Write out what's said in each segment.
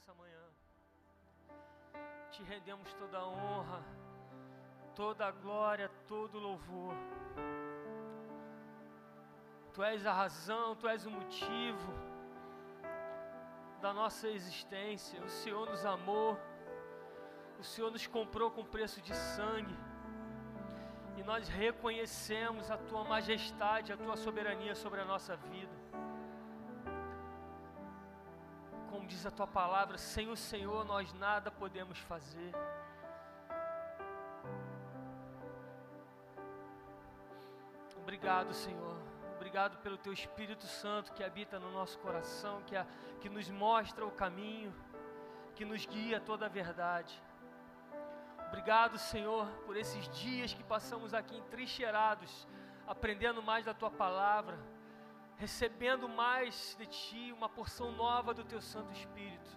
nessa manhã. Te rendemos toda a honra, toda a glória, todo o louvor. Tu és a razão, tu és o motivo da nossa existência. O Senhor nos amou, o Senhor nos comprou com preço de sangue. E nós reconhecemos a tua majestade, a tua soberania sobre a nossa vida. Diz a tua palavra, sem o Senhor nós nada podemos fazer. Obrigado, Senhor. Obrigado pelo teu Espírito Santo que habita no nosso coração, que, a, que nos mostra o caminho, que nos guia a toda a verdade. Obrigado, Senhor, por esses dias que passamos aqui entrincheirados, aprendendo mais da tua palavra, recebendo mais de ti, uma porção nova do teu Santo Espírito.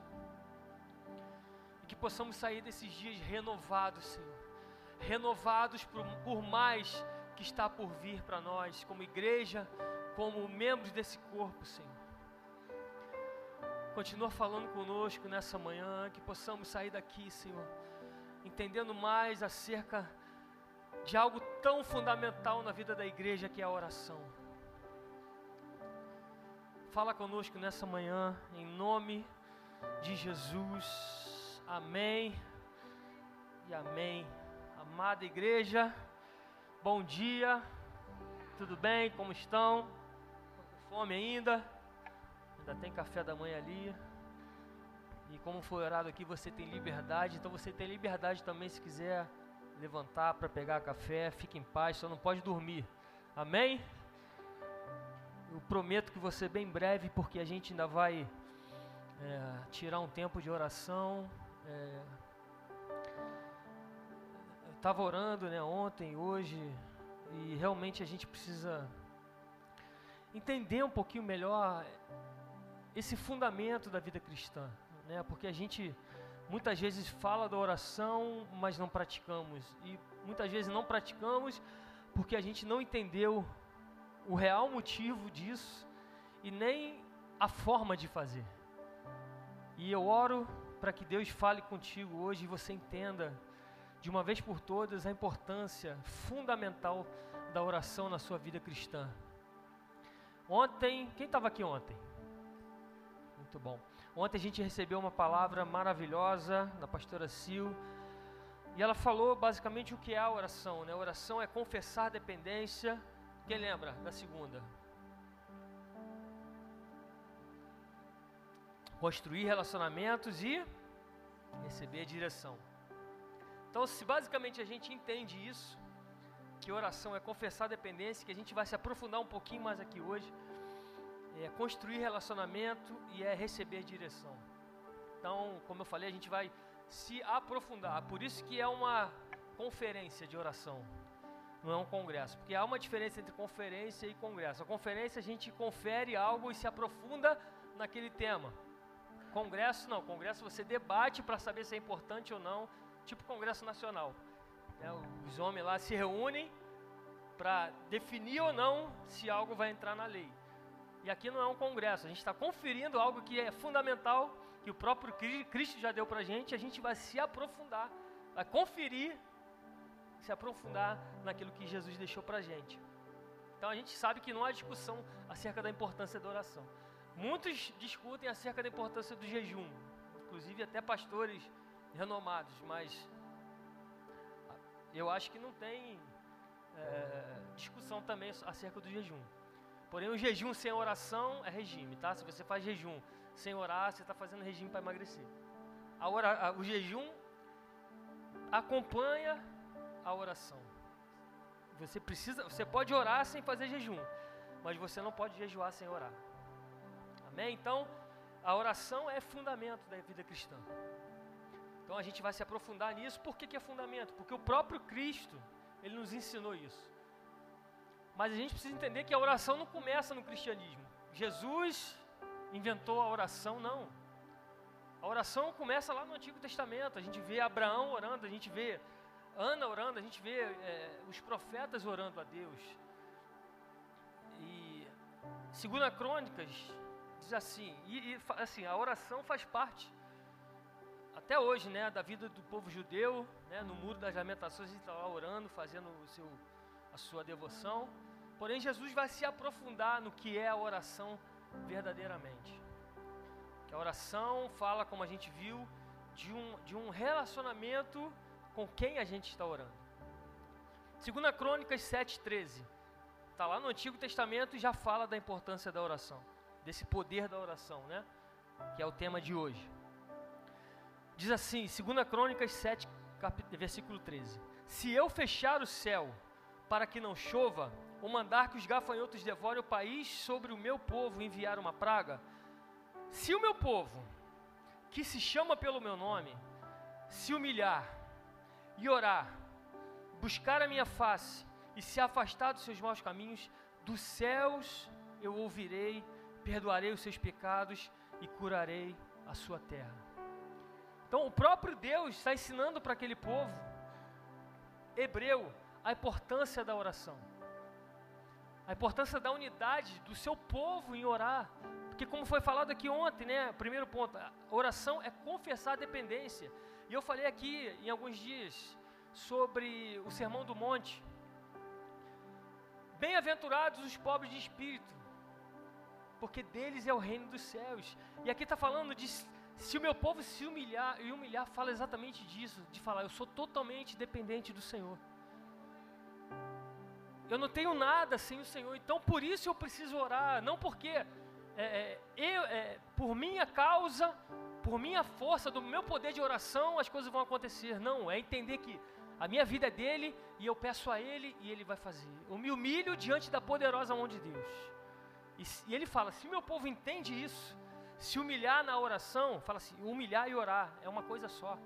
E que possamos sair desses dias renovados, Senhor, renovados por, por mais que está por vir para nós, como igreja, como membros desse corpo, Senhor. Continua falando conosco nessa manhã, que possamos sair daqui, Senhor, entendendo mais acerca de algo tão fundamental na vida da igreja que é a oração. Fala conosco nessa manhã, em nome de Jesus. Amém e amém. Amada igreja, bom dia. Tudo bem? Como estão? Estão com fome ainda? Ainda tem café da manhã ali. E como foi orado aqui, você tem liberdade. Então você tem liberdade também se quiser levantar para pegar café. Fique em paz, só não pode dormir. Amém? Eu prometo que você bem breve, porque a gente ainda vai é, tirar um tempo de oração. É, estava orando né, ontem, hoje, e realmente a gente precisa entender um pouquinho melhor esse fundamento da vida cristã né? Porque a gente muitas vezes fala da oração, mas não praticamos. E muitas vezes não praticamos porque a gente não entendeu o real motivo disso e nem a forma de fazer. E eu oro para que Deus fale contigo hoje e você entenda de uma vez por todas a importância fundamental da oração na sua vida cristã. Ontem, quem estava aqui ontem? Muito bom. Ontem a gente recebeu uma palavra maravilhosa da pastora Sil. E ela falou basicamente o que é a oração, né? A oração é confessar dependência. Quem lembra da segunda? Construir relacionamentos e receber a direção. Então, se basicamente a gente entende isso, que oração é confessar dependência, que a gente vai se aprofundar um pouquinho mais aqui hoje é construir relacionamento e é receber direção. Então, como eu falei, a gente vai se aprofundar. Por isso que é uma conferência de oração, não é um congresso, porque há uma diferença entre conferência e congresso. A conferência a gente confere algo e se aprofunda naquele tema. Congresso não, congresso você debate para saber se é importante ou não, tipo congresso nacional. É, os homens lá se reúnem para definir ou não se algo vai entrar na lei. E aqui não é um congresso, a gente está conferindo algo que é fundamental, que o próprio Cristo já deu para a gente, a gente vai se aprofundar, vai conferir, se aprofundar naquilo que Jesus deixou para a gente. Então a gente sabe que não há discussão acerca da importância da oração. Muitos discutem acerca da importância do jejum, inclusive até pastores renomados, mas eu acho que não tem é, discussão também acerca do jejum. Porém, o jejum sem oração é regime, tá? Se você faz jejum sem orar, você está fazendo regime para emagrecer. A ora, a, o jejum acompanha a oração. Você precisa, você pode orar sem fazer jejum, mas você não pode jejuar sem orar. Amém? Então, a oração é fundamento da vida cristã. Então a gente vai se aprofundar nisso. Por que, que é fundamento? Porque o próprio Cristo, ele nos ensinou isso. Mas a gente precisa entender que a oração não começa no cristianismo. Jesus inventou a oração, não. A oração começa lá no Antigo Testamento. A gente vê Abraão orando, a gente vê Ana orando, a gente vê é, os profetas orando a Deus. E segundo a Crônicas diz assim, e, e, assim, a oração faz parte até hoje, né, da vida do povo judeu, né, no muro das lamentações, ele está lá orando, fazendo o seu, a sua devoção. Porém, Jesus vai se aprofundar no que é a oração verdadeiramente. Que a oração fala, como a gente viu, de um, de um relacionamento com quem a gente está orando. Segunda Crônicas 7,13. Está lá no Antigo Testamento e já fala da importância da oração, desse poder da oração, né? Que é o tema de hoje. Diz assim, 2 Crônicas 7, versículo 13: Se eu fechar o céu para que não chova, ou mandar que os gafanhotos devorem o país sobre o meu povo e enviar uma praga, se o meu povo, que se chama pelo meu nome, se humilhar e orar, buscar a minha face e se afastar dos seus maus caminhos, dos céus eu ouvirei, perdoarei os seus pecados e curarei a sua terra. Então, o próprio Deus está ensinando para aquele povo hebreu a importância da oração, a importância da unidade do seu povo em orar, porque, como foi falado aqui ontem, né? Primeiro ponto, oração é confessar a dependência. E eu falei aqui em alguns dias sobre o Sermão do Monte. Bem-aventurados os pobres de espírito, porque deles é o reino dos céus. E aqui está falando de se o meu povo se humilhar, e humilhar fala exatamente disso, de falar, eu sou totalmente dependente do Senhor. Eu não tenho nada sem o Senhor, então por isso eu preciso orar, não porque é, é, eu, é, por minha causa, por minha força, do meu poder de oração, as coisas vão acontecer. Não, é entender que a minha vida é dele e eu peço a ele e ele vai fazer. Eu me humilho diante da poderosa mão de Deus. E, e ele fala: se meu povo entende isso, se humilhar na oração, fala assim, humilhar e orar é uma coisa só.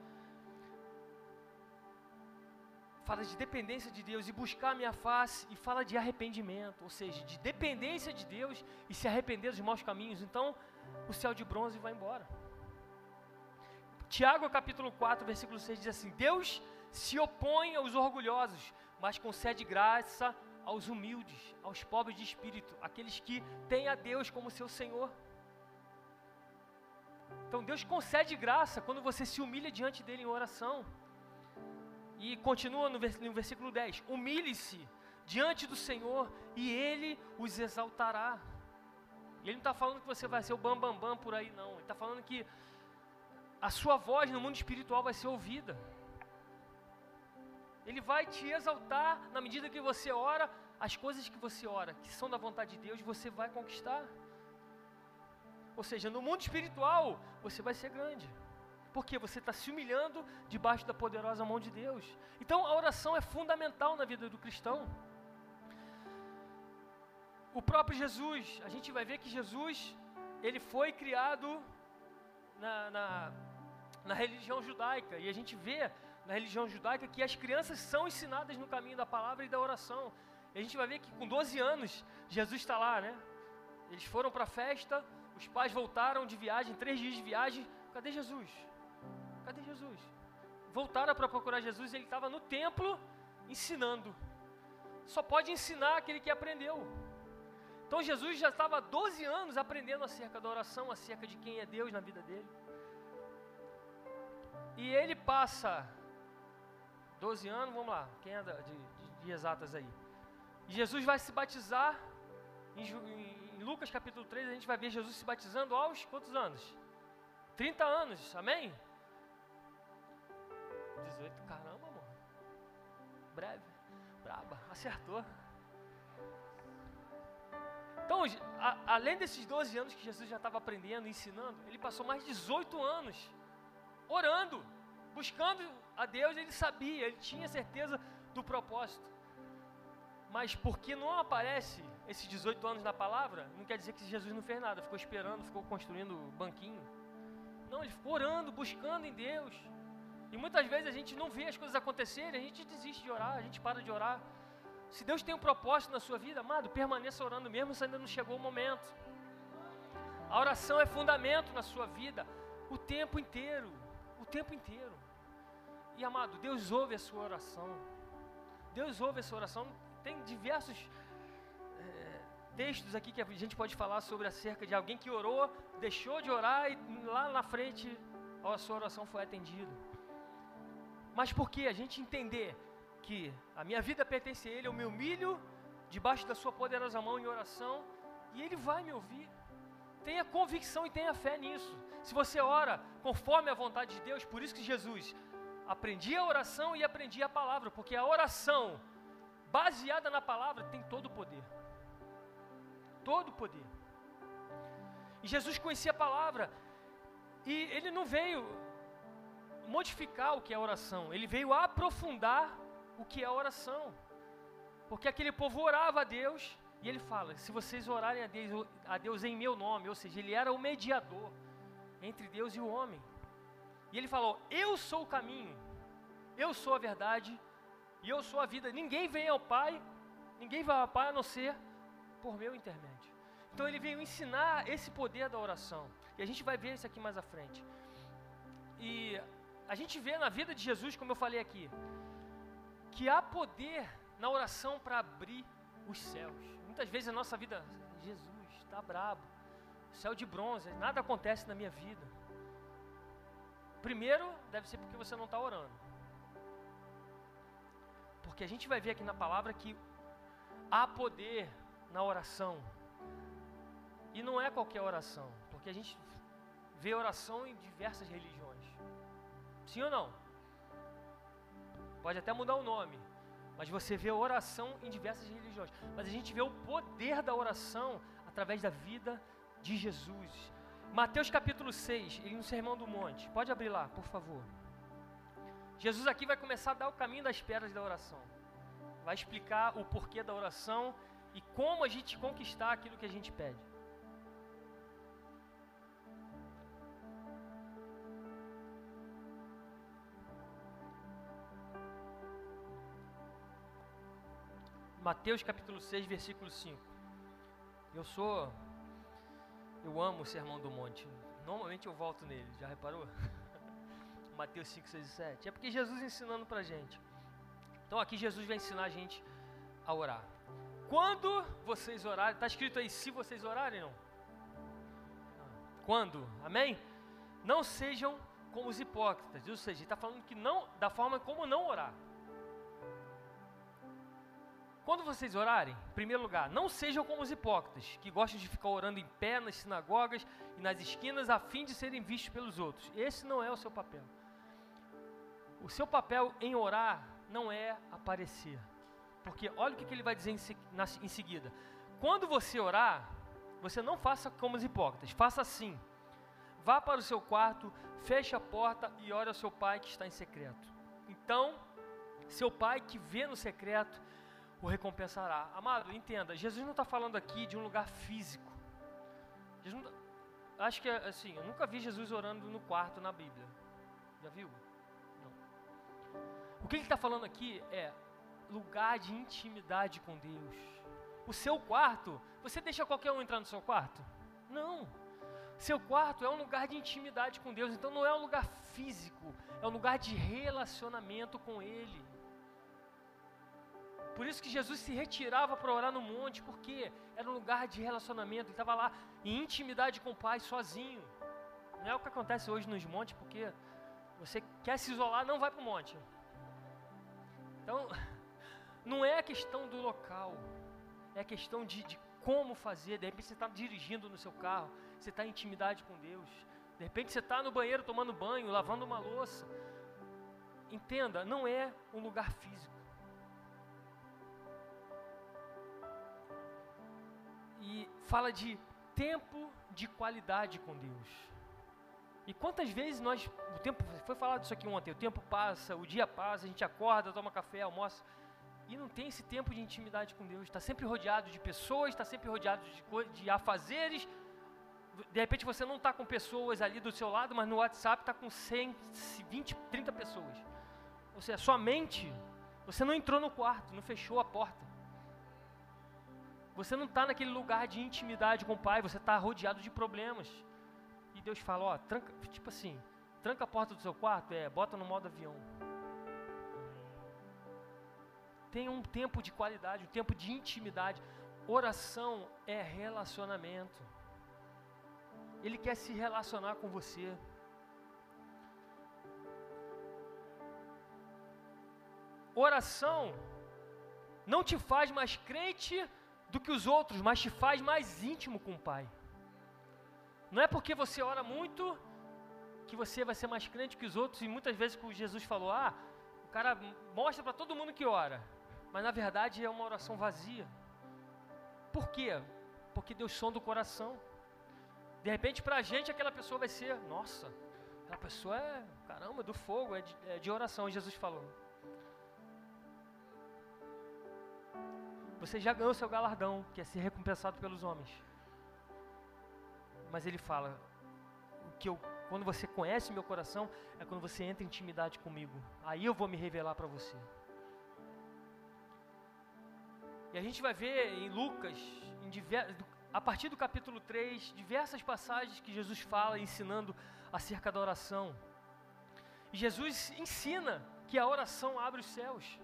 Fala de dependência de Deus e buscar a minha face, e fala de arrependimento, ou seja, de dependência de Deus e se arrepender dos maus caminhos. Então, o céu de bronze vai embora. Tiago capítulo 4, versículo 6 diz assim: Deus se opõe aos orgulhosos, mas concede graça aos humildes, aos pobres de espírito, aqueles que têm a Deus como seu Senhor. Então Deus concede graça quando você se humilha diante dele em oração. E continua no, versículo 10: Humilhe-se diante do Senhor e ele os exaltará. E ele não está falando que você vai ser o bambambam bam, bam por aí, não. Ele está falando que a sua voz no mundo espiritual vai ser ouvida. Ele vai te exaltar na medida que você ora, as coisas que você ora, que são da vontade de Deus, você vai conquistar. Ou seja, no mundo espiritual, você vai ser grande. Porque você está se humilhando debaixo da poderosa mão de Deus. Então a oração é fundamental na vida do cristão. O próprio Jesus, a gente vai ver que Jesus, ele foi criado na, na, na religião judaica. E a gente vê na religião judaica que as crianças são ensinadas no caminho da palavra e da oração. E a gente vai ver que com 12 anos, Jesus está lá, né? Eles foram para a festa, os pais voltaram de viagem, três dias de viagem. Cadê Jesus? Cadê Jesus? Voltaram para procurar Jesus, ele estava no templo ensinando. Só pode ensinar aquele que aprendeu. Então Jesus já estava há 12 anos aprendendo acerca da oração, acerca de quem é Deus na vida dele. E ele passa 12 anos, vamos lá, quem é de, de, de exatas aí? Jesus vai se batizar em, em Lucas capítulo 3, a gente vai ver Jesus se batizando aos quantos anos? 30 anos, amém? 18, caramba, amor. Breve, braba, acertou. Então, a, além desses 12 anos que Jesus já estava aprendendo, ensinando, ele passou mais de 18 anos orando, buscando a Deus, ele sabia, ele tinha certeza do propósito. Mas porque não aparece esses 18 anos na palavra, não quer dizer que Jesus não fez nada, ficou esperando, ficou construindo banquinho. Não, ele ficou orando, buscando em Deus. E muitas vezes a gente não vê as coisas acontecerem, a gente desiste de orar, a gente para de orar. Se Deus tem um propósito na sua vida, amado, permaneça orando mesmo se ainda não chegou o momento. A oração é fundamento na sua vida o tempo inteiro, o tempo inteiro. E amado, Deus ouve a sua oração. Deus ouve a sua oração. Tem diversos textos aqui que a gente pode falar sobre acerca de alguém que orou, deixou de orar e lá na frente a sua oração foi atendida. Mas por que? A gente entender que a minha vida pertence a Ele, eu me humilho debaixo da Sua poderosa mão em oração e Ele vai me ouvir. Tenha convicção e tenha fé nisso. Se você ora conforme a vontade de Deus, por isso que Jesus aprendia a oração e aprendia a palavra, porque a oração baseada na palavra tem todo o poder. Todo o poder. E Jesus conhecia a palavra, e ele não veio modificar o que é oração, ele veio aprofundar o que é oração. Porque aquele povo orava a Deus, e ele fala: se vocês orarem a Deus, a Deus em meu nome, ou seja, ele era o mediador entre Deus e o homem. E ele falou: Eu sou o caminho, eu sou a verdade e eu sou a vida. Ninguém vem ao Pai, ninguém vai ao Pai a não ser por meu intermédio. Então ele veio ensinar esse poder da oração. E a gente vai ver isso aqui mais à frente. E a gente vê na vida de Jesus, como eu falei aqui, que há poder na oração para abrir os céus. Muitas vezes a nossa vida, Jesus, está brabo, céu de bronze, nada acontece na minha vida. Primeiro, deve ser porque você não está orando. Porque a gente vai ver aqui na palavra que há poder na oração. E não é qualquer oração, porque a gente vê oração em diversas religiões. Sim ou não? Pode até mudar o nome, mas você vê oração em diversas religiões. Mas a gente vê o poder da oração através da vida de Jesus. Mateus capítulo 6, ele no Sermão do Monte. Pode abrir lá, por favor. Jesus aqui vai começar a dar o caminho das pedras da oração. Vai explicar o porquê da oração e como a gente conquistar aquilo que a gente pede. Mateus capítulo 6, versículo 5. Eu sou. Eu amo o Sermão do Monte. Normalmente eu volto nele, já reparou? Mateus 5, 6 e 7. É porque Jesus ensinando pra gente. Então aqui Jesus vai ensinar a gente a orar. Quando vocês orarem, está escrito aí, se vocês orarem, não? Quando? Amém? Não sejam como os hipócritas, ou seja, está falando que não, da forma como não orar. Quando vocês orarem, em primeiro lugar, não sejam como os hipócritas, que gostam de ficar orando em pé nas sinagogas e nas esquinas a fim de serem vistos pelos outros. Esse não é o seu papel. O seu papel em orar não é aparecer. Porque olha o que, ele vai dizer em, seguida. Quando você orar, você não faça como os hipócritas, faça assim. Vá para o seu quarto, feche a porta e ore ao seu pai que está em secreto. Então, seu pai que vê no secreto o recompensará. Amado, entenda, Jesus não está falando aqui de um lugar físico. Jesus não, acho que assim, eu nunca vi Jesus orando no quarto na Bíblia. Já viu? O que ele está falando aqui é lugar de intimidade com Deus. O seu quarto, você deixa qualquer um entrar no seu quarto? Não. Seu quarto é um lugar de intimidade com Deus, então não é um lugar físico, é um lugar de relacionamento com Ele. Por isso que Jesus se retirava para orar no monte, porque era um lugar de relacionamento, ele estava lá em intimidade com o Pai sozinho. Não é o que acontece hoje nos montes, porque você quer se isolar, não vai para o monte. Então, não é a questão do local, é a questão de, de como fazer. De repente você está dirigindo no seu carro, você está em intimidade com Deus. De repente você está no banheiro tomando banho, lavando uma louça. Entenda, não é um lugar físico. E fala de tempo de qualidade com Deus. E quantas vezes nós, o tempo, foi falado isso aqui ontem, o tempo passa, o dia passa, a gente acorda, toma café, almoça, e não tem esse tempo de intimidade com Deus, está sempre rodeado de pessoas, está sempre rodeado de, de afazeres, de repente você não está com pessoas ali do seu lado, mas no WhatsApp está com 100, 20, 30 pessoas. Ou seja, sua mente, você não entrou no quarto, não fechou a porta. Você não está naquele lugar de intimidade com o Pai, você está rodeado de problemas. E Deus fala, ó, tranca, tipo assim, tranca a porta do seu quarto, é, bota no modo avião. Tem um tempo de qualidade, um tempo de intimidade. Oração é relacionamento. Ele quer se relacionar com você. Oração não te faz mais crente do que os outros, mas te faz mais íntimo com o Pai. Não é porque você ora muito que você vai ser mais crente que os outros, e muitas vezes que Jesus falou, ah, o cara mostra para todo mundo que ora, mas na verdade é uma oração vazia. Por quê? Porque Deus sonda o coração. De repente, para a gente, aquela pessoa vai ser, nossa, aquela pessoa é, caramba, do fogo, é de, é de oração, Jesus falou. Você já ganhou seu galardão, que é ser recompensado pelos homens. Mas ele fala: o que eu, quando você conhece meu coração, é quando você entra em intimidade comigo. Aí eu vou me revelar para você. E a gente vai ver em Lucas, em a partir do capítulo 3, diversas passagens que Jesus fala ensinando acerca da oração. E Jesus ensina que a oração abre os céus.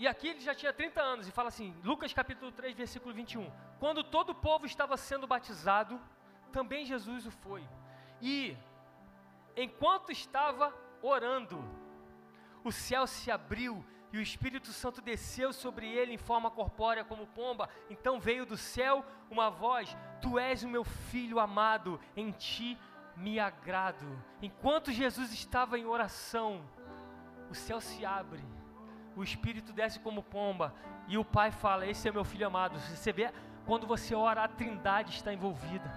E aqui ele já tinha 30 anos e fala assim, Lucas capítulo 3, versículo 21. Quando todo o povo estava sendo batizado, também Jesus o foi. E enquanto estava orando, o céu se abriu e o Espírito Santo desceu sobre ele em forma corpórea como pomba. Então veio do céu uma voz: Tu és o meu filho amado, em ti me agrado. Enquanto Jesus estava em oração, o céu se abre o Espírito desce como pomba e o Pai fala: Esse é meu filho amado. Você vê, quando você ora, a Trindade está envolvida.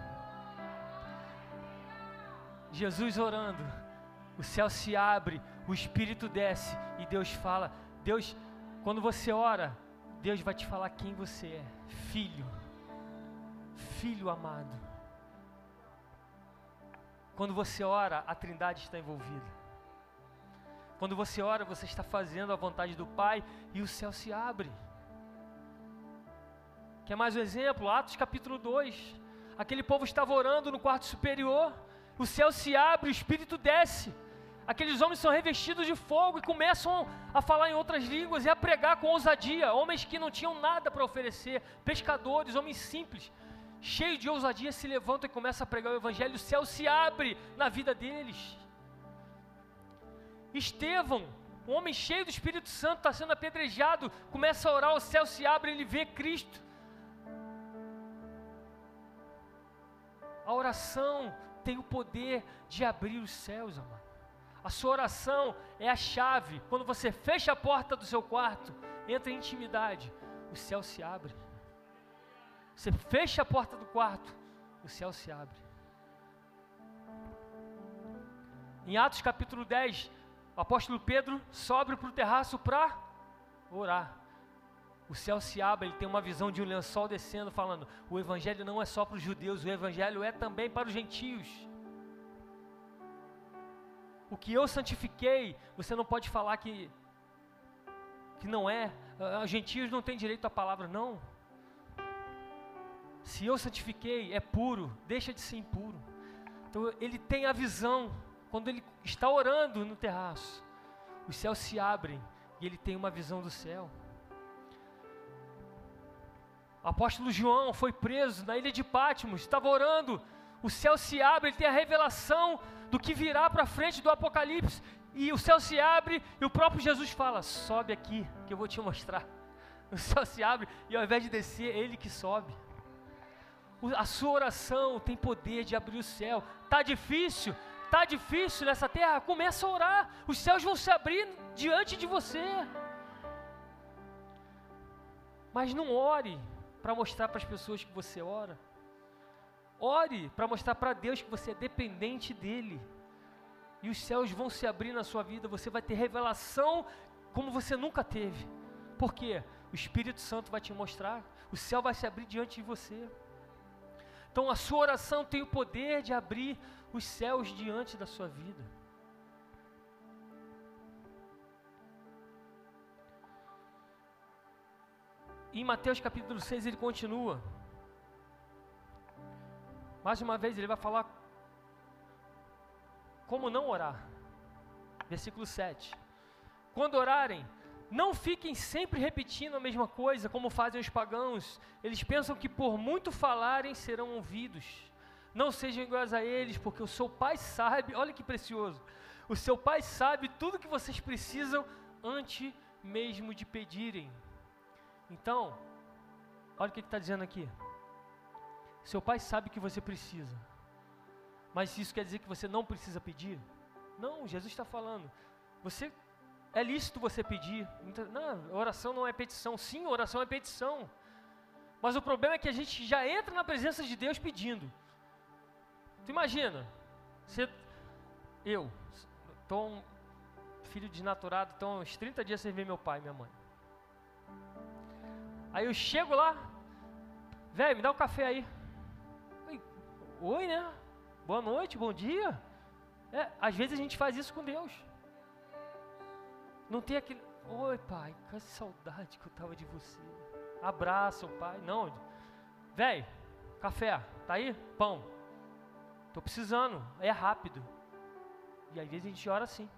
Jesus orando, o céu se abre, o Espírito desce e Deus fala: Deus, quando você ora, Deus vai te falar quem você é, filho, filho amado. Quando você ora, a Trindade está envolvida. Quando você ora, você está fazendo a vontade do Pai e o céu se abre. Quer mais um exemplo? Atos capítulo 2. Aquele povo estava orando no quarto superior, o céu se abre, o Espírito desce. Aqueles homens são revestidos de fogo e começam a falar em outras línguas e a pregar com ousadia. Homens que não tinham nada para oferecer, pescadores, homens simples, cheios de ousadia, se levantam e começam a pregar o Evangelho. O céu se abre na vida deles. Estevão, um homem cheio do Espírito Santo, está sendo apedrejado, começa a orar, o céu se abre, ele vê Cristo. A oração tem o poder de abrir os céus, amado. A sua oração é a chave. Quando você fecha a porta do seu quarto, entra em intimidade, o céu se abre. Você fecha a porta do quarto, o céu se abre. Em Atos capítulo 10, o apóstolo Pedro sobe para o terraço para orar. O céu se abre, ele tem uma visão de um lençol descendo, falando: o evangelho não é só para os judeus, o evangelho é também para os gentios. O que eu santifiquei, você não pode falar que que não é. Os gentios não têm direito à palavra, não. Se eu santifiquei, é puro, deixa de ser impuro. Então ele tem a visão quando ele está orando no terraço, os céus se abrem e ele tem uma visão do céu. O apóstolo João foi preso na ilha de Patmos, estava orando, o céu se abre, ele tem a revelação do que virá para frente do Apocalipse, e o céu se abre, e o próprio Jesus fala: Sobe aqui, que eu vou te mostrar. O céu se abre, e ao invés de descer, ele que sobe. A sua oração tem poder de abrir o céu. Está difícil? Está difícil nessa terra, começa a orar, os céus vão se abrir diante de você. Mas não ore para mostrar para as pessoas que você ora. Ore para mostrar para Deus que você é dependente dEle. E os céus vão se abrir na sua vida, você vai ter revelação como você nunca teve. Por quê? O Espírito Santo vai te mostrar, o céu vai se abrir diante de você. Então a sua oração tem o poder de abrir os céus diante da sua vida. em Mateus capítulo 6 ele continua. Mais uma vez ele vai falar como não orar. Versículo 7. Quando orarem, não fiquem sempre repetindo a mesma coisa, como fazem os pagãos. Eles pensam que por muito falarem serão ouvidos. Não sejam iguais a eles, porque o seu Pai sabe, olha que precioso, O seu pai sabe tudo que vocês precisam antes mesmo de pedirem. Então, olha o que está dizendo aqui. Seu pai sabe que você precisa, mas isso quer dizer que você não precisa pedir? Não, Jesus está falando. Você é lícito você pedir. Não, oração não é petição. Sim, oração é petição. Mas o problema é que a gente já entra na presença de Deus pedindo. Tu imagina, você, eu, um filho desnaturado, estou uns 30 dias sem ver meu pai e minha mãe. Aí eu chego lá, velho, me dá um café aí. Oi, né? Boa noite, bom dia. É, às vezes a gente faz isso com Deus. Não tem aquele, oi pai, que saudade que eu tava de você. Abraça o pai. Não, velho, café, tá aí? Pão. Tô precisando, é rápido. E às vezes a gente ora assim.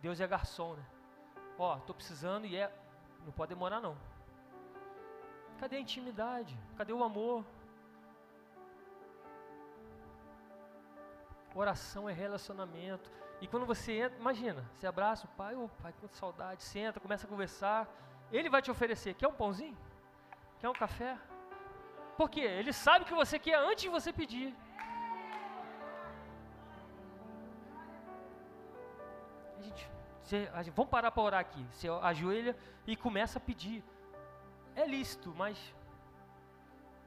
Deus é garçom, né? Ó, tô precisando e é. Não pode demorar não. Cadê a intimidade? Cadê o amor? Oração é relacionamento. E quando você entra, imagina, você abraça o pai, ô pai, com saudade, senta, começa a conversar. Ele vai te oferecer, quer um pãozinho? Quer um café? Por quê? Ele sabe que você quer antes de você pedir. A gente, você, a gente, vamos parar para orar aqui. Você ajoelha e começa a pedir. É lícito, mas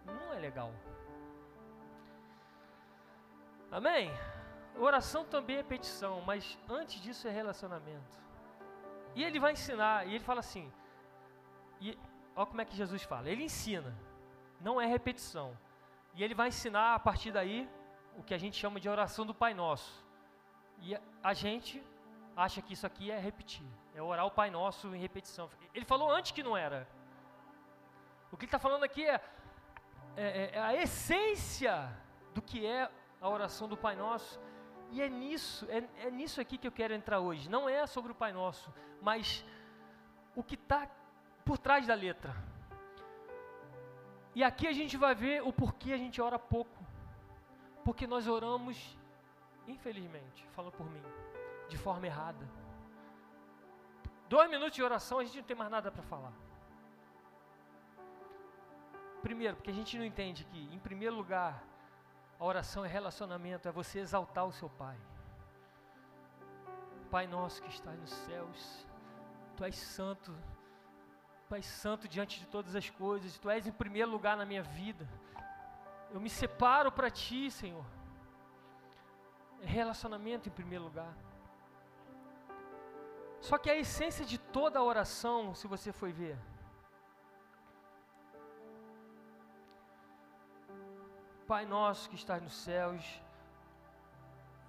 não é legal. Amém? Oração também é petição, mas antes disso é relacionamento. E ele vai ensinar, e ele fala assim, e olha como é que Jesus fala, ele ensina, não é repetição. E ele vai ensinar a partir daí o que a gente chama de oração do Pai Nosso. E a gente acha que isso aqui é repetir, é orar o Pai Nosso em repetição. Ele falou antes que não era. O que ele está falando aqui é, é, é a essência do que é a oração do Pai Nosso. E é nisso, é, é nisso aqui que eu quero entrar hoje. Não é sobre o Pai Nosso, mas o que está por trás da letra. E aqui a gente vai ver o porquê a gente ora pouco. Porque nós oramos, infelizmente, falando por mim, de forma errada. Dois minutos de oração, a gente não tem mais nada para falar. Primeiro, porque a gente não entende que, em primeiro lugar, a oração é relacionamento, é você exaltar o seu Pai. Pai nosso que está nos céus, Tu és santo, Pai santo diante de todas as coisas, Tu és em primeiro lugar na minha vida. Eu me separo para Ti, Senhor. É relacionamento em primeiro lugar. Só que a essência de toda a oração, se você for ver, Pai nosso que estás nos céus.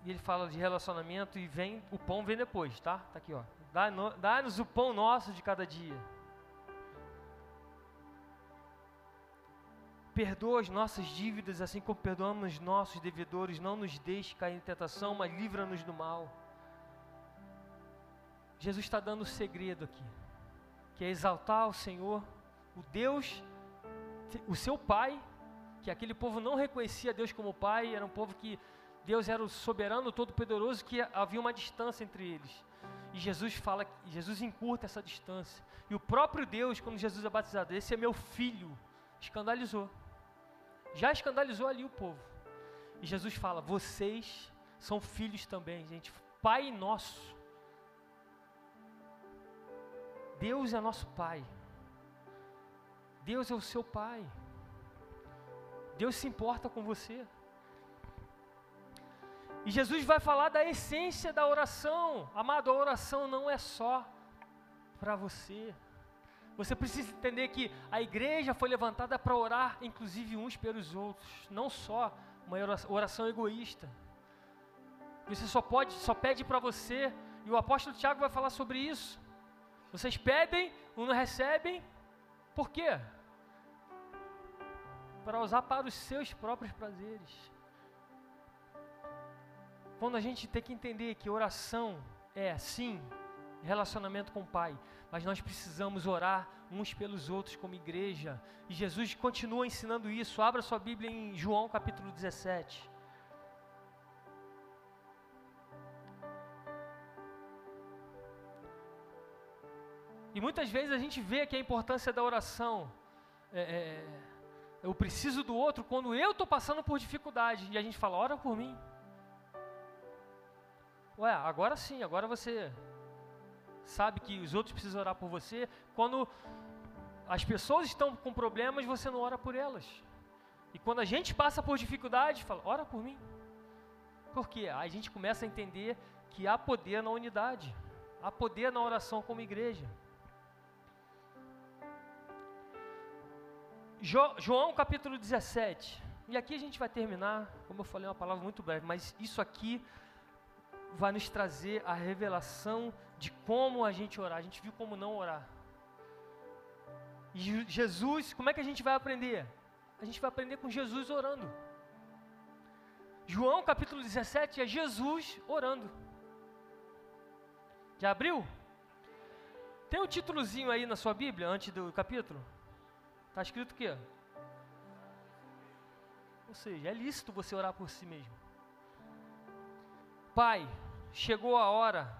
E ele fala de relacionamento e vem, o pão vem depois, tá? Tá aqui, ó. Dá-nos o pão nosso de cada dia. Perdoa as nossas dívidas, assim como perdoamos os nossos devedores. Não nos deixe cair em tentação, mas livra-nos do mal. Jesus está dando o um segredo aqui, que é exaltar o Senhor, o Deus, o seu Pai, que aquele povo não reconhecia Deus como Pai, era um povo que Deus era o soberano, todo-poderoso, que havia uma distância entre eles. E Jesus fala, Jesus encurta essa distância. E o próprio Deus, quando Jesus é batizado, esse é meu filho, escandalizou. Já escandalizou ali o povo. E Jesus fala: vocês são filhos também, gente. Pai nosso. Deus é nosso Pai. Deus é o seu Pai. Deus se importa com você. E Jesus vai falar da essência da oração. Amado, a oração não é só para você. Você precisa entender que a igreja foi levantada para orar, inclusive uns pelos outros, não só uma oração egoísta. Você só pode, só pede para você, e o apóstolo Tiago vai falar sobre isso. Vocês pedem, não recebem, por quê? para usar para os seus próprios prazeres. Quando a gente tem que entender que oração é, sim, relacionamento com o Pai, mas nós precisamos orar uns pelos outros como igreja. E Jesus continua ensinando isso. Abra sua Bíblia em João capítulo 17. E muitas vezes a gente vê que a importância da oração é, é eu preciso do outro quando eu estou passando por dificuldade. E a gente fala, ora por mim. Ué, agora sim, agora você sabe que os outros precisam orar por você. Quando as pessoas estão com problemas, você não ora por elas. E quando a gente passa por dificuldade, fala, ora por mim. Por quê? A gente começa a entender que há poder na unidade, há poder na oração como igreja. Jo, João capítulo 17. E aqui a gente vai terminar, como eu falei, uma palavra muito breve, mas isso aqui vai nos trazer a revelação de como a gente orar. A gente viu como não orar. E Jesus, como é que a gente vai aprender? A gente vai aprender com Jesus orando. João capítulo 17 é Jesus orando. Já abriu? Tem um títulozinho aí na sua Bíblia, antes do capítulo? Está escrito o quê? Ou seja, é lícito você orar por si mesmo. Pai, chegou a hora,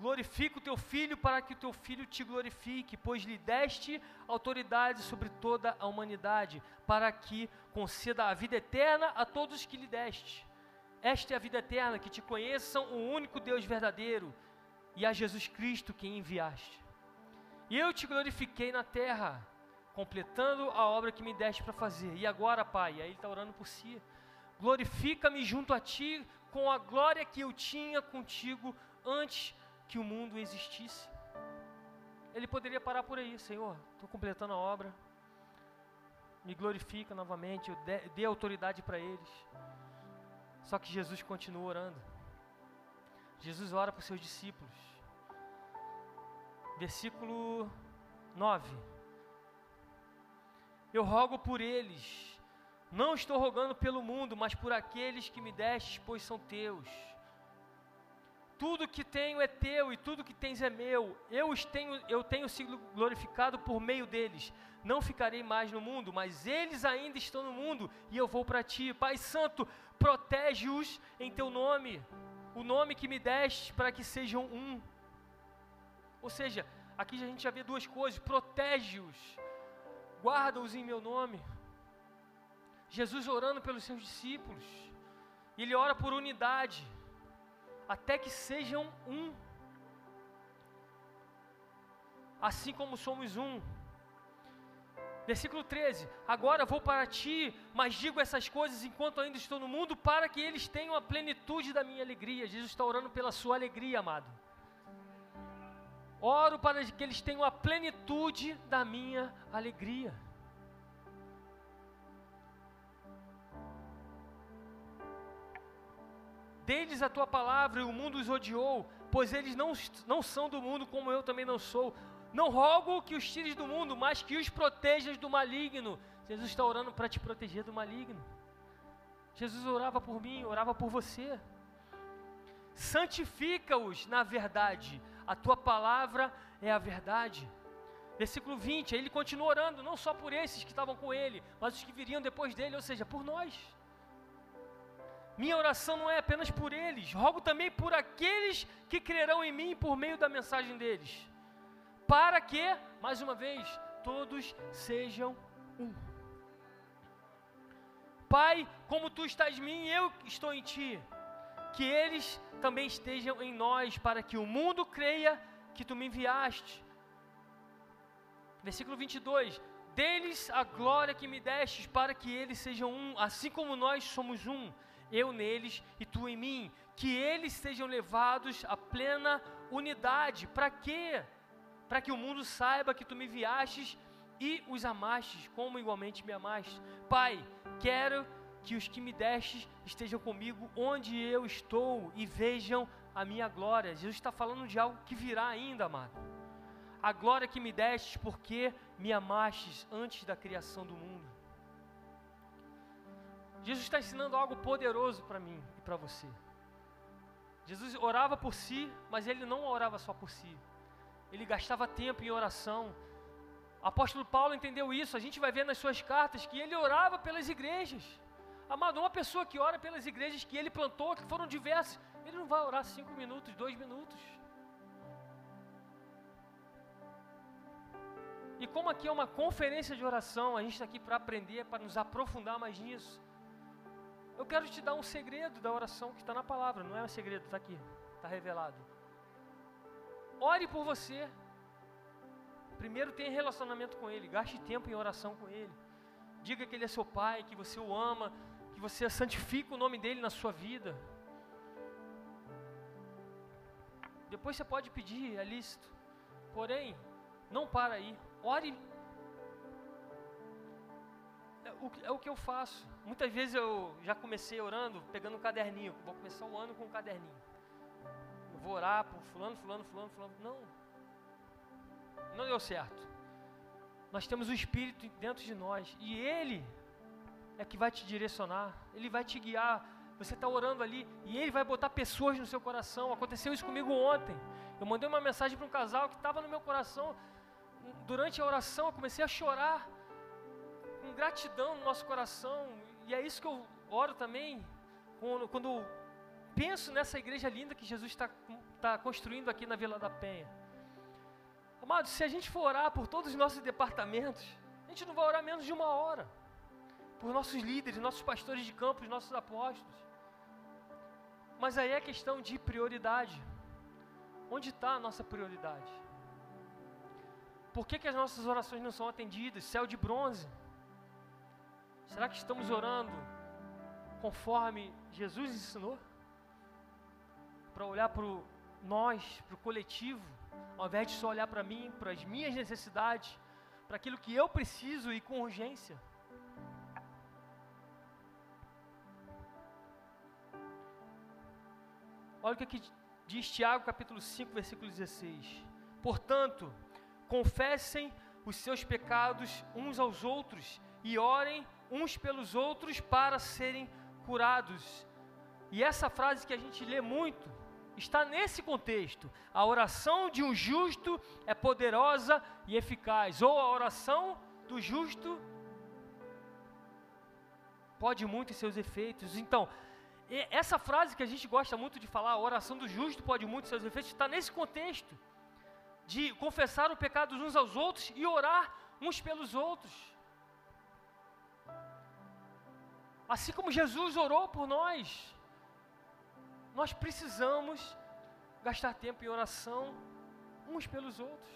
glorifica o teu filho para que o teu filho te glorifique, pois lhe deste autoridade sobre toda a humanidade, para que conceda a vida eterna a todos que lhe deste. Esta é a vida eterna, que te conheçam o único Deus verdadeiro e a Jesus Cristo quem enviaste. E eu te glorifiquei na terra, completando a obra que me deste para fazer. E agora, Pai, aí ele está orando por si. Glorifica-me junto a ti com a glória que eu tinha contigo antes que o mundo existisse. Ele poderia parar por aí, Senhor, estou completando a obra. Me glorifica novamente, eu dê, autoridade para eles. Só que Jesus continua orando. Jesus ora para os seus discípulos. Versículo 9. Eu rogo por eles. Não estou rogando pelo mundo, mas por aqueles que me destes, pois são teus. Tudo que tenho é teu e tudo que tens é meu. Eu os tenho, eu tenho sido glorificado por meio deles. Não ficarei mais no mundo, mas eles ainda estão no mundo e eu vou para ti. Pai Santo, protege-os em teu nome o nome que me deste para que sejam um. Ou seja, aqui a gente já vê duas coisas: protege-os, guarda-os em meu nome. Jesus orando pelos seus discípulos, ele ora por unidade, até que sejam um, assim como somos um. Versículo 13: Agora vou para ti, mas digo essas coisas enquanto ainda estou no mundo, para que eles tenham a plenitude da minha alegria. Jesus está orando pela sua alegria, amado. Oro para que eles tenham a plenitude da minha alegria. Deles a tua palavra e o mundo os odiou, pois eles não, não são do mundo como eu também não sou. Não rogo que os tires do mundo, mas que os protejas do maligno. Jesus está orando para te proteger do maligno. Jesus orava por mim, orava por você. Santifica-os na verdade. A tua palavra é a verdade. Versículo 20, ele continua orando, não só por esses que estavam com ele, mas os que viriam depois dele, ou seja, por nós. Minha oração não é apenas por eles, rogo também por aqueles que crerão em mim por meio da mensagem deles para que, mais uma vez, todos sejam um. Pai, como tu estás em mim, eu estou em ti. Que eles também estejam em nós, para que o mundo creia que tu me enviaste. Versículo 22. Deles a glória que me destes, para que eles sejam um, assim como nós somos um, eu neles e tu em mim. Que eles sejam levados à plena unidade. Para quê? para que o mundo saiba que tu me enviastes e os amastes, como igualmente me amaste. Pai, quero que os que me destes estejam comigo onde eu estou e vejam a minha glória. Jesus está falando de algo que virá ainda, amado. A glória que me destes porque me amastes antes da criação do mundo. Jesus está ensinando algo poderoso para mim e para você. Jesus orava por si, mas ele não orava só por si ele gastava tempo em oração. O apóstolo Paulo entendeu isso, a gente vai ver nas suas cartas que ele orava pelas igrejas. Amado, uma pessoa que ora pelas igrejas que ele plantou, que foram diversas, ele não vai orar cinco minutos, dois minutos. E como aqui é uma conferência de oração, a gente está aqui para aprender, para nos aprofundar mais nisso. Eu quero te dar um segredo da oração que está na palavra, não é um segredo, está aqui, está revelado. Ore por você. Primeiro tenha relacionamento com Ele, gaste tempo em oração com Ele. Diga que Ele é seu Pai, que você o ama, que você santifica o nome dEle na sua vida. Depois você pode pedir, é lícito. Porém, não para aí. Ore. É o, é o que eu faço. Muitas vezes eu já comecei orando, pegando um caderninho. Vou começar o ano com um caderninho. Eu vou orar por fulano, fulano, fulano, fulano. Não. Não deu certo. Nós temos o Espírito dentro de nós. E Ele é que vai te direcionar. Ele vai te guiar. Você está orando ali e Ele vai botar pessoas no seu coração. Aconteceu isso comigo ontem. Eu mandei uma mensagem para um casal que estava no meu coração. Durante a oração eu comecei a chorar com gratidão no nosso coração. E é isso que eu oro também quando, quando penso nessa igreja linda que Jesus está tá construindo aqui na Vila da Penha. Amados, se a gente for orar por todos os nossos departamentos, a gente não vai orar menos de uma hora. Por nossos líderes, nossos pastores de campo, nossos apóstolos. Mas aí é questão de prioridade. Onde está a nossa prioridade? Por que, que as nossas orações não são atendidas? Céu de bronze. Será que estamos orando conforme Jesus ensinou? Para olhar para nós, para o coletivo, ao invés de só olhar para mim, para as minhas necessidades, para aquilo que eu preciso e com urgência. Olha o que diz Tiago capítulo 5, versículo 16. Portanto, confessem os seus pecados uns aos outros e orem uns pelos outros para serem curados. E essa frase que a gente lê muito está nesse contexto. A oração de um justo é poderosa e eficaz, ou a oração do justo pode muito em seus efeitos. Então, essa frase que a gente gosta muito de falar, a oração do justo pode muito seus efeitos, está nesse contexto de confessar o pecado uns aos outros e orar uns pelos outros. Assim como Jesus orou por nós, nós precisamos gastar tempo em oração uns pelos outros.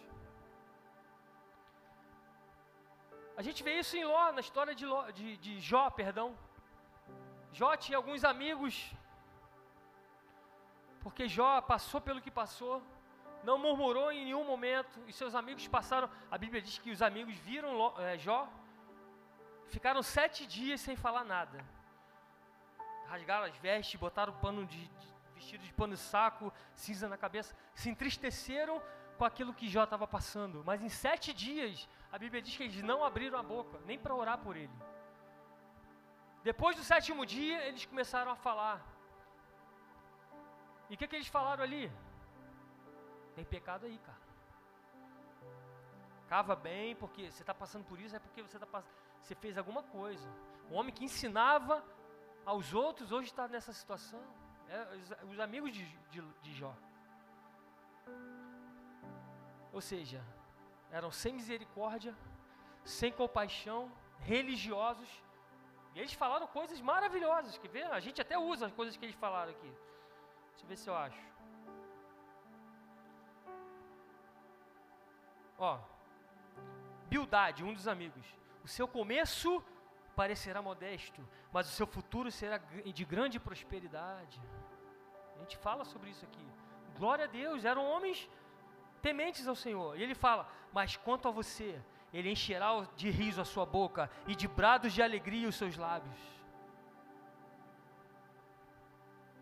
A gente vê isso em Ló, na história de, Ló, de, de Jó, perdão. Jó tinha alguns amigos, porque Jó passou pelo que passou, não murmurou em nenhum momento, e seus amigos passaram. A Bíblia diz que os amigos viram é, Jó, ficaram sete dias sem falar nada. Rasgaram as vestes, botaram pano de, de vestido de pano de saco, cinza na cabeça, se entristeceram com aquilo que Jó estava passando. Mas em sete dias, a Bíblia diz que eles não abriram a boca, nem para orar por ele. Depois do sétimo dia, eles começaram a falar. E o que, que eles falaram ali? Tem pecado aí, cara. Cava bem, porque você está passando por isso, é porque você, tá, você fez alguma coisa. O homem que ensinava aos outros hoje está nessa situação. É, os, os, amigos de, de, de Jó. Ou seja, eram sem misericórdia, sem compaixão, religiosos e eles falaram coisas maravilhosas, que vê? A gente até usa as coisas que eles falaram aqui. Deixa eu ver se eu acho. Ó, Bildade, um dos amigos. O seu começo parecerá modesto, mas o seu futuro será de grande prosperidade. A gente fala sobre isso aqui. Glória a Deus, eram homens tementes ao Senhor. E ele fala: Mas quanto a você, ele encherá de riso a sua boca e de brados de alegria os seus lábios.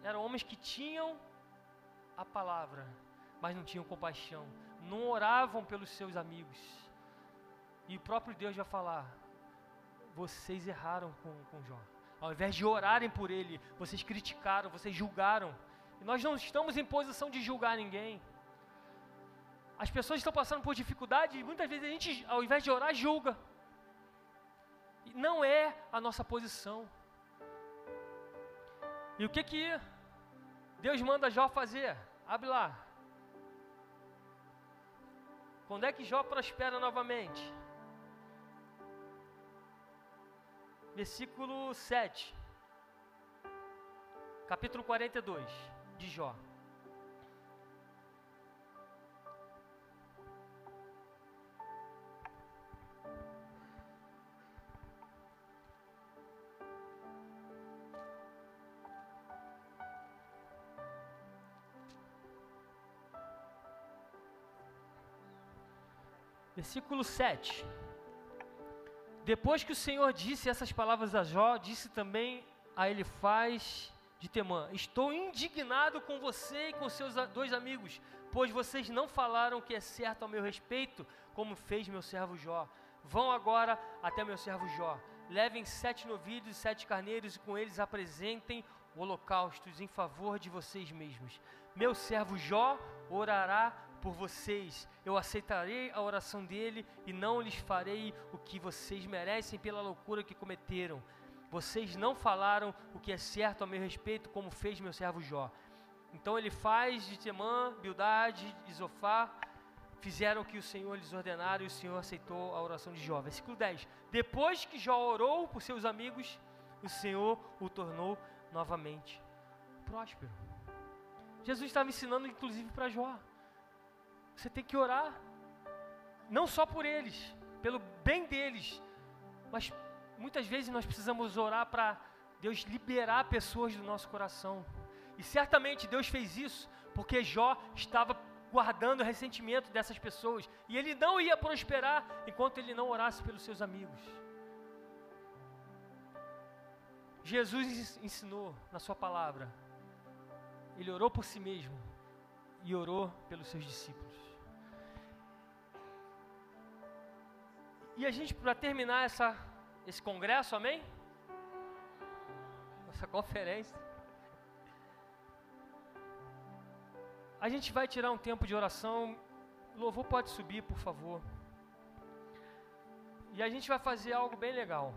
Eram homens que tinham a palavra, mas não tinham compaixão, não oravam pelos seus amigos. E o próprio Deus vai falar: vocês erraram com, com Jó. Ao invés de orarem por ele, vocês criticaram, vocês julgaram. E nós não estamos em posição de julgar ninguém. As pessoas estão passando por dificuldade e muitas vezes a gente, ao invés de orar, julga. E não é a nossa posição. E o que que Deus manda Jó fazer? Abre lá. Quando é que Jó prospera novamente? Versículo 7. Capítulo 42 de Jó. Versículo 7. Depois que o Senhor disse essas palavras a Jó, disse também a Elifaz de Temã: Estou indignado com você e com seus dois amigos, pois vocês não falaram o que é certo ao meu respeito, como fez meu servo Jó. Vão agora até meu servo Jó. Levem sete novilhos e sete carneiros e com eles apresentem holocaustos em favor de vocês mesmos. Meu servo Jó orará por vocês. Eu aceitarei a oração dele e não lhes farei o que vocês merecem pela loucura que cometeram. Vocês não falaram o que é certo a meu respeito, como fez meu servo Jó. Então ele faz de Temã, Bildade, Isofá, fizeram o que o Senhor lhes ordenara e o Senhor aceitou a oração de Jó. Versículo 10. Depois que Jó orou por seus amigos, o Senhor o tornou novamente próspero. Jesus estava ensinando inclusive para Jó. Você tem que orar, não só por eles, pelo bem deles, mas muitas vezes nós precisamos orar para Deus liberar pessoas do nosso coração. E certamente Deus fez isso porque Jó estava guardando o ressentimento dessas pessoas e ele não ia prosperar enquanto ele não orasse pelos seus amigos. Jesus ensinou na sua palavra. Ele orou por si mesmo e orou pelos seus discípulos. E a gente, para terminar essa, esse congresso, amém? Essa conferência. A gente vai tirar um tempo de oração. Louvor pode subir, por favor. E a gente vai fazer algo bem legal.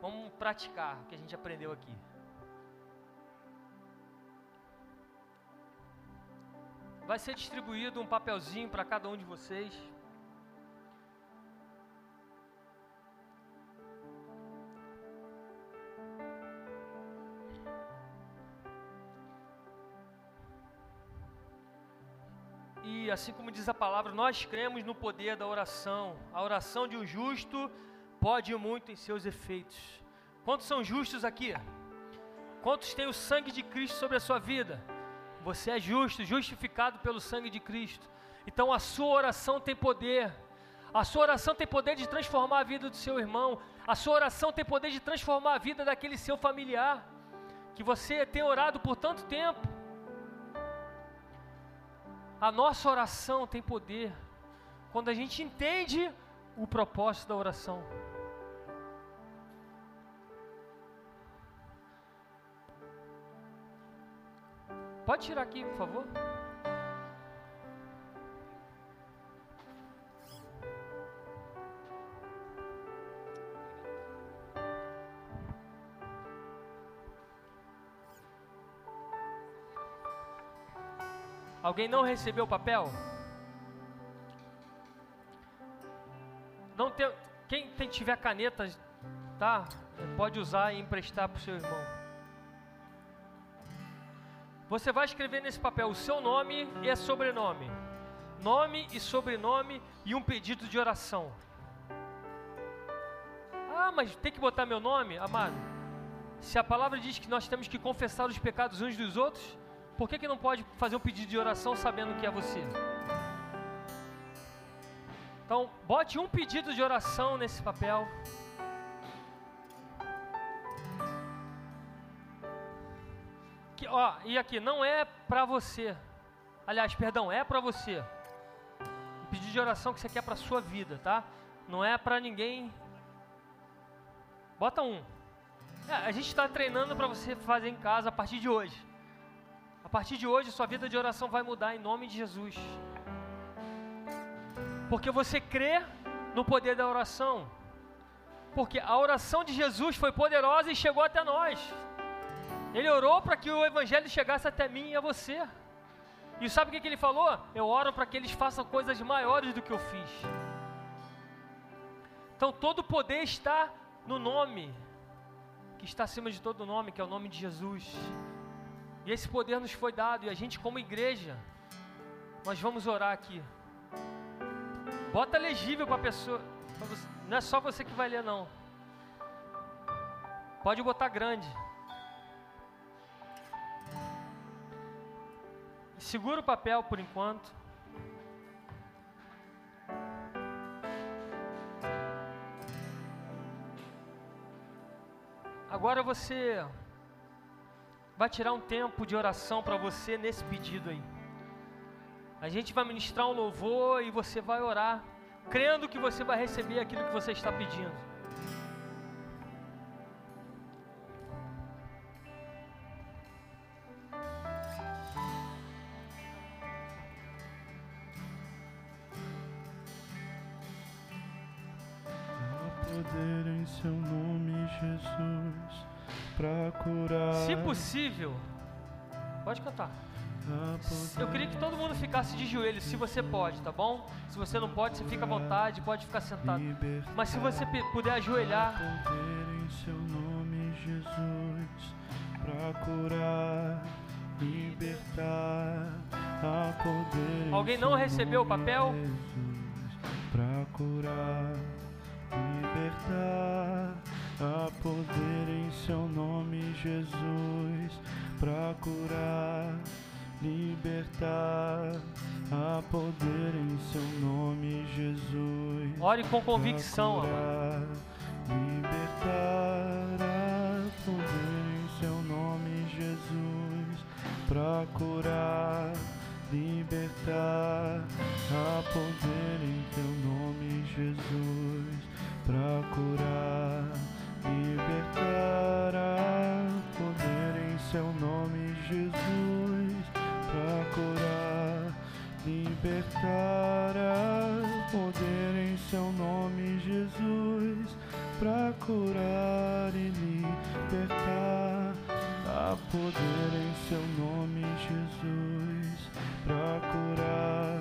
Vamos praticar o que a gente aprendeu aqui. Vai ser distribuído um papelzinho para cada um de vocês. Assim como diz a palavra, nós cremos no poder da oração. A oração de um justo pode muito em seus efeitos. Quantos são justos aqui? Quantos têm o sangue de Cristo sobre a sua vida? Você é justo, justificado pelo sangue de Cristo. Então a sua oração tem poder. A sua oração tem poder de transformar a vida do seu irmão. A sua oração tem poder de transformar a vida daquele seu familiar que você tem orado por tanto tempo. A nossa oração tem poder quando a gente entende o propósito da oração. Pode tirar aqui, por favor. Alguém não recebeu o papel? Não tem, quem tem, tiver caneta, tá? Pode usar e emprestar para o seu irmão. Você vai escrever nesse papel o seu nome e sobrenome. Nome e sobrenome e um pedido de oração. Ah, mas tem que botar meu nome, amado. Se a palavra diz que nós temos que confessar os pecados uns dos outros, por que, que não pode fazer um pedido de oração sabendo que é você? Então, bote um pedido de oração nesse papel. Que, ó, e aqui, não é para você. Aliás, perdão, é para você. Um pedido de oração que você quer para sua vida, tá? Não é para ninguém. Bota um. É, a gente está treinando para você fazer em casa a partir de hoje. A partir de hoje, sua vida de oração vai mudar em nome de Jesus. Porque você crê no poder da oração. Porque a oração de Jesus foi poderosa e chegou até nós. Ele orou para que o Evangelho chegasse até mim e a você. E sabe o que, que ele falou? Eu oro para que eles façam coisas maiores do que eu fiz. Então todo o poder está no nome, que está acima de todo nome, que é o nome de Jesus. E esse poder nos foi dado, e a gente, como igreja, nós vamos orar aqui. Bota legível para a pessoa. Não é só você que vai ler, não. Pode botar grande. Segura o papel por enquanto. Agora você vai tirar um tempo de oração para você nesse pedido aí. A gente vai ministrar um louvor e você vai orar, crendo que você vai receber aquilo que você está pedindo. De joelhos, se você pode, tá bom? Se você não pode, você fica à vontade, pode ficar sentado. Mas se você puder ajoelhar. Em seu nome, Jesus, para curar, libertar, a poder. Alguém não recebeu o papel? Para curar libertar. Há poder em seu nome, Jesus, para curar, libertar. Há poder em seu nome, Jesus. Ore com convicção, amado. Libertar. Há poder em seu nome, Jesus, para curar libertar. Há poder em teu nome, Jesus para curar, libertar, poder em seu nome, Jesus, libertar, poder em seu nome, Jesus, para curar e libertar, há poder em seu nome, Jesus, para curar,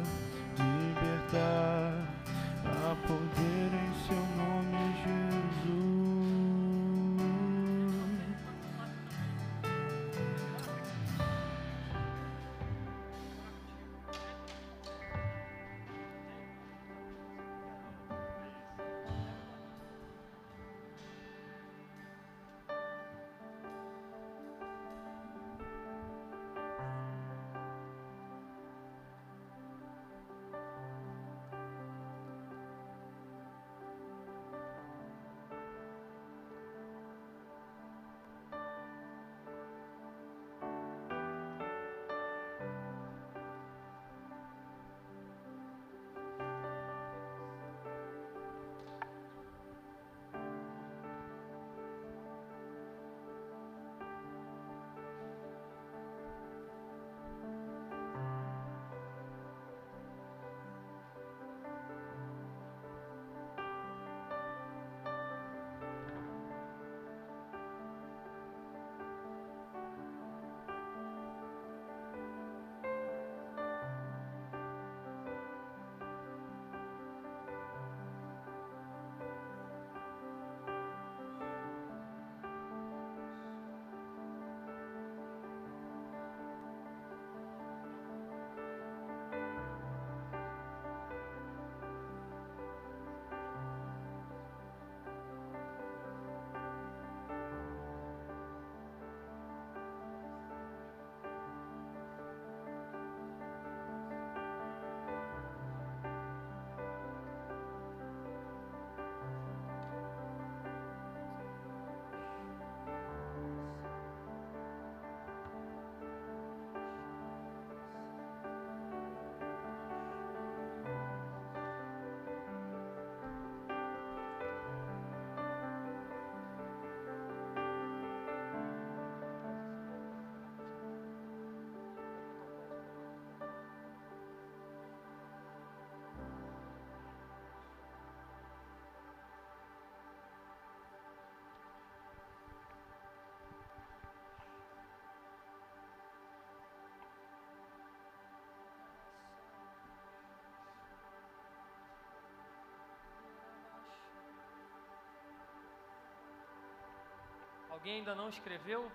Alguém ainda não escreveu?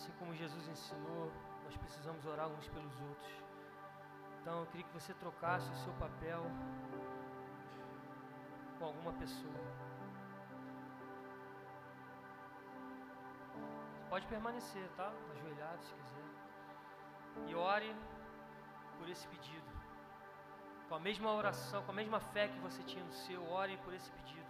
Assim como Jesus ensinou, nós precisamos orar uns pelos outros. Então eu queria que você trocasse o seu papel com alguma pessoa. Você pode permanecer, tá? Ajoelhado se quiser. E ore por esse pedido. Com a mesma oração, com a mesma fé que você tinha no seu, ore por esse pedido.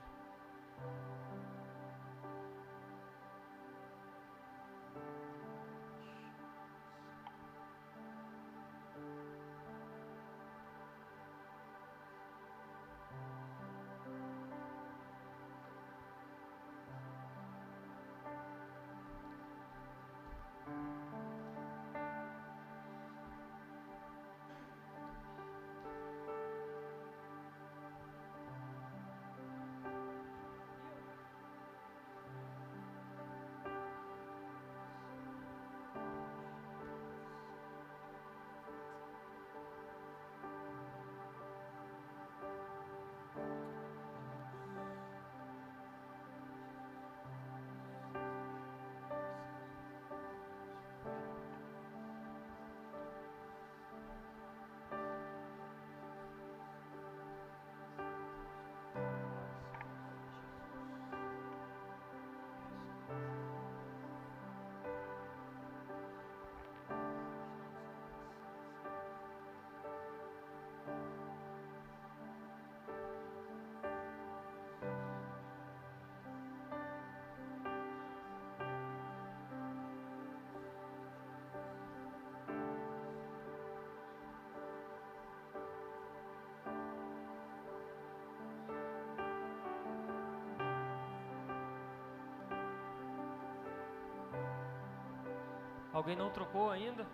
Alguém não trocou ainda?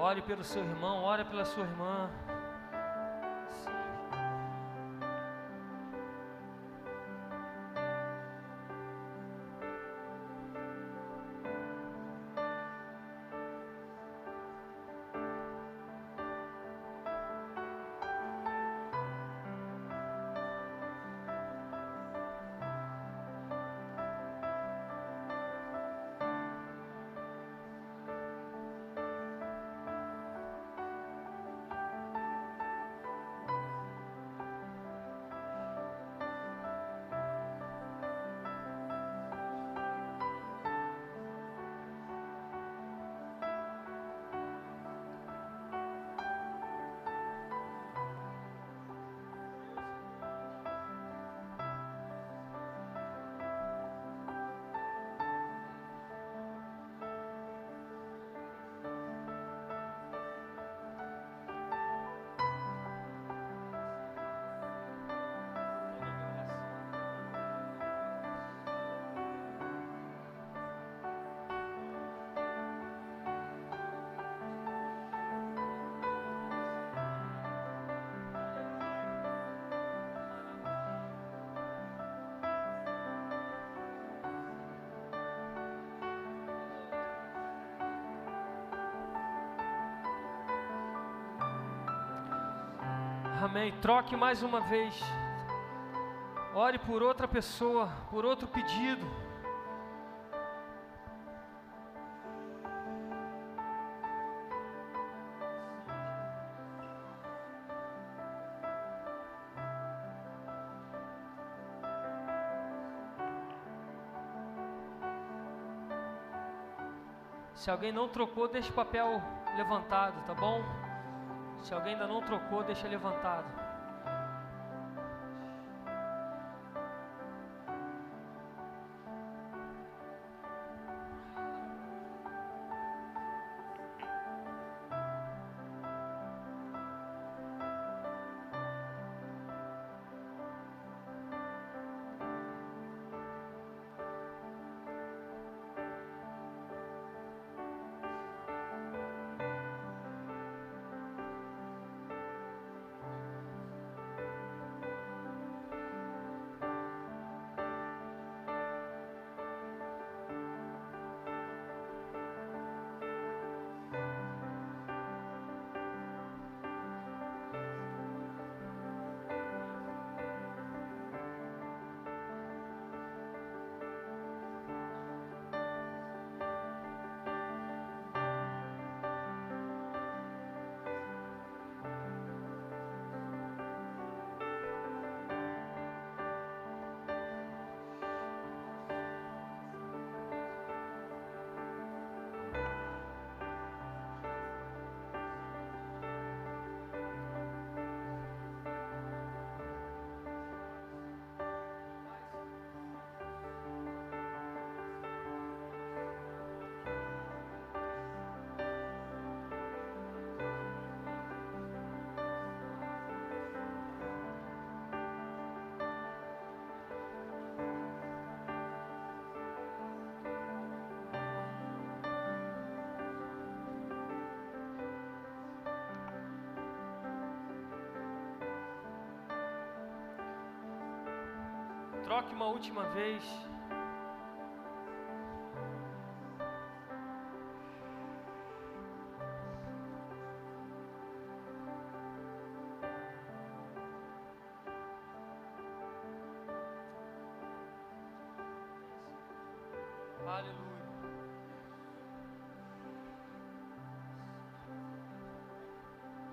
Ore pelo seu irmão, ore pela sua irmã. Amém. Troque mais uma vez. Ore por outra pessoa, por outro pedido. Se alguém não trocou, deixa o papel levantado, tá bom? Se alguém ainda não trocou, deixa levantado. Troque uma última vez.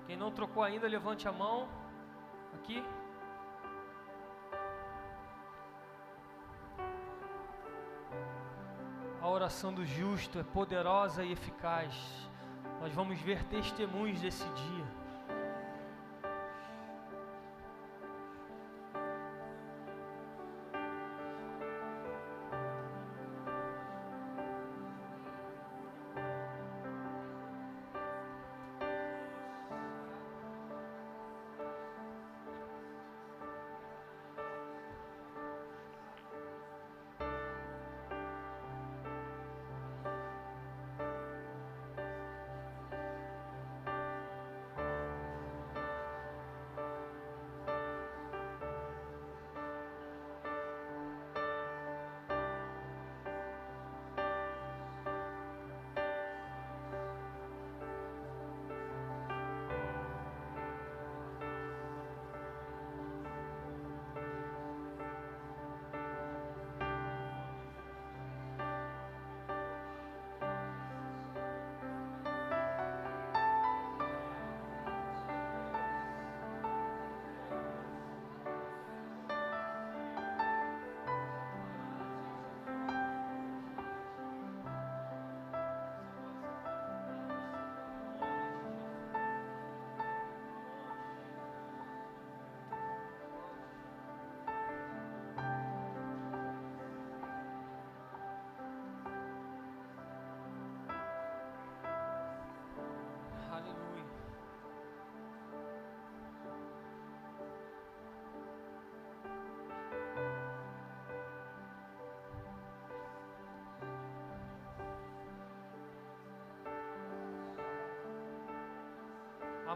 Quem não trocou ainda, levante a mão. Aqui. Oração do justo é poderosa e eficaz. Nós vamos ver testemunhos desse dia.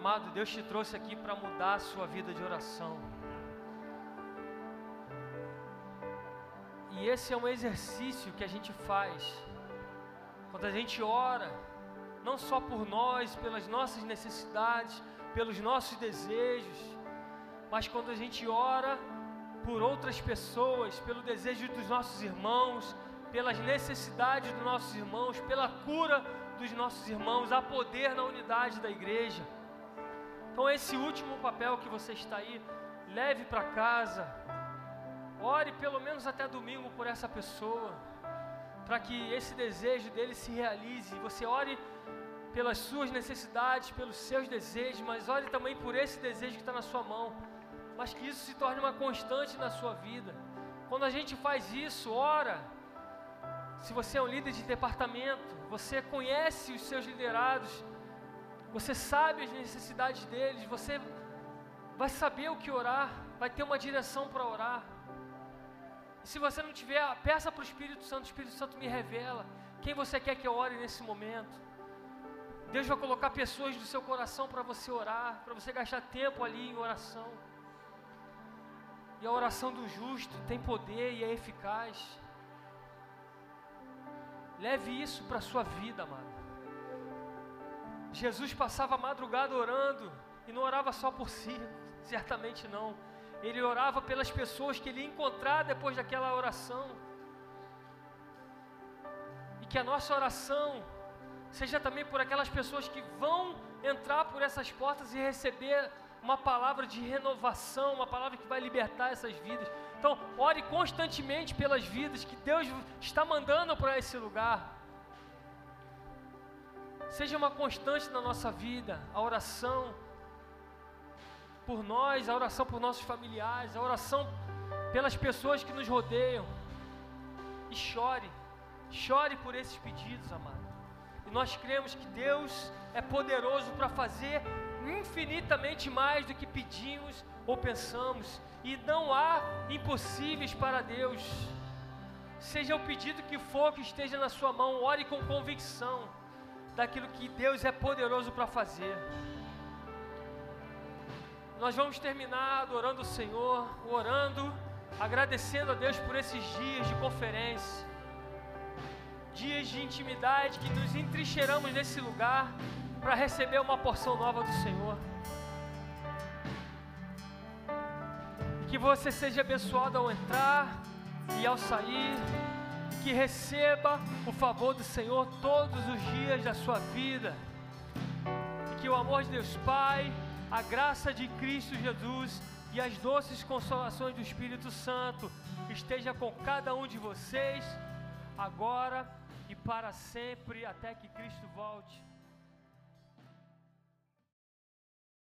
Amado, Deus te trouxe aqui para mudar a sua vida de oração. E esse é um exercício que a gente faz quando a gente ora, não só por nós, pelas nossas necessidades, pelos nossos desejos, mas quando a gente ora por outras pessoas, pelo desejo dos nossos irmãos, pelas necessidades dos nossos irmãos, pela cura dos nossos irmãos, há poder na unidade da igreja. Então, esse último papel que você está aí, leve para casa, ore pelo menos até domingo por essa pessoa, para que esse desejo dele se realize. Você ore pelas suas necessidades, pelos seus desejos, mas ore também por esse desejo que está na sua mão, mas que isso se torne uma constante na sua vida. Quando a gente faz isso, ora. Se você é um líder de departamento, você conhece os seus liderados, você sabe as necessidades deles, você vai saber o que orar, vai ter uma direção para orar. E se você não tiver, peça para o Espírito Santo, o Espírito Santo me revela quem você quer que eu ore nesse momento. Deus vai colocar pessoas do seu coração para você orar, para você gastar tempo ali em oração. E a oração do justo tem poder e é eficaz. Leve isso para a sua vida, amado. Jesus passava a madrugada orando e não orava só por si, certamente não. Ele orava pelas pessoas que ele ia encontrar depois daquela oração. E que a nossa oração seja também por aquelas pessoas que vão entrar por essas portas e receber uma palavra de renovação, uma palavra que vai libertar essas vidas. Então, ore constantemente pelas vidas que Deus está mandando para esse lugar. Seja uma constante na nossa vida a oração por nós, a oração por nossos familiares, a oração pelas pessoas que nos rodeiam. E chore, chore por esses pedidos, amado. E nós cremos que Deus é poderoso para fazer infinitamente mais do que pedimos ou pensamos, e não há impossíveis para Deus. Seja o pedido que for que esteja na sua mão, ore com convicção daquilo que Deus é poderoso para fazer. Nós vamos terminar adorando o Senhor, orando, agradecendo a Deus por esses dias de conferência, dias de intimidade que nos entrincheiramos nesse lugar para receber uma porção nova do Senhor. Que você seja abençoado ao entrar e ao sair. Que receba o favor do Senhor todos os dias da sua vida. E que o amor de Deus Pai, a graça de Cristo Jesus e as doces consolações do Espírito Santo esteja com cada um de vocês, agora e para sempre, até que Cristo volte.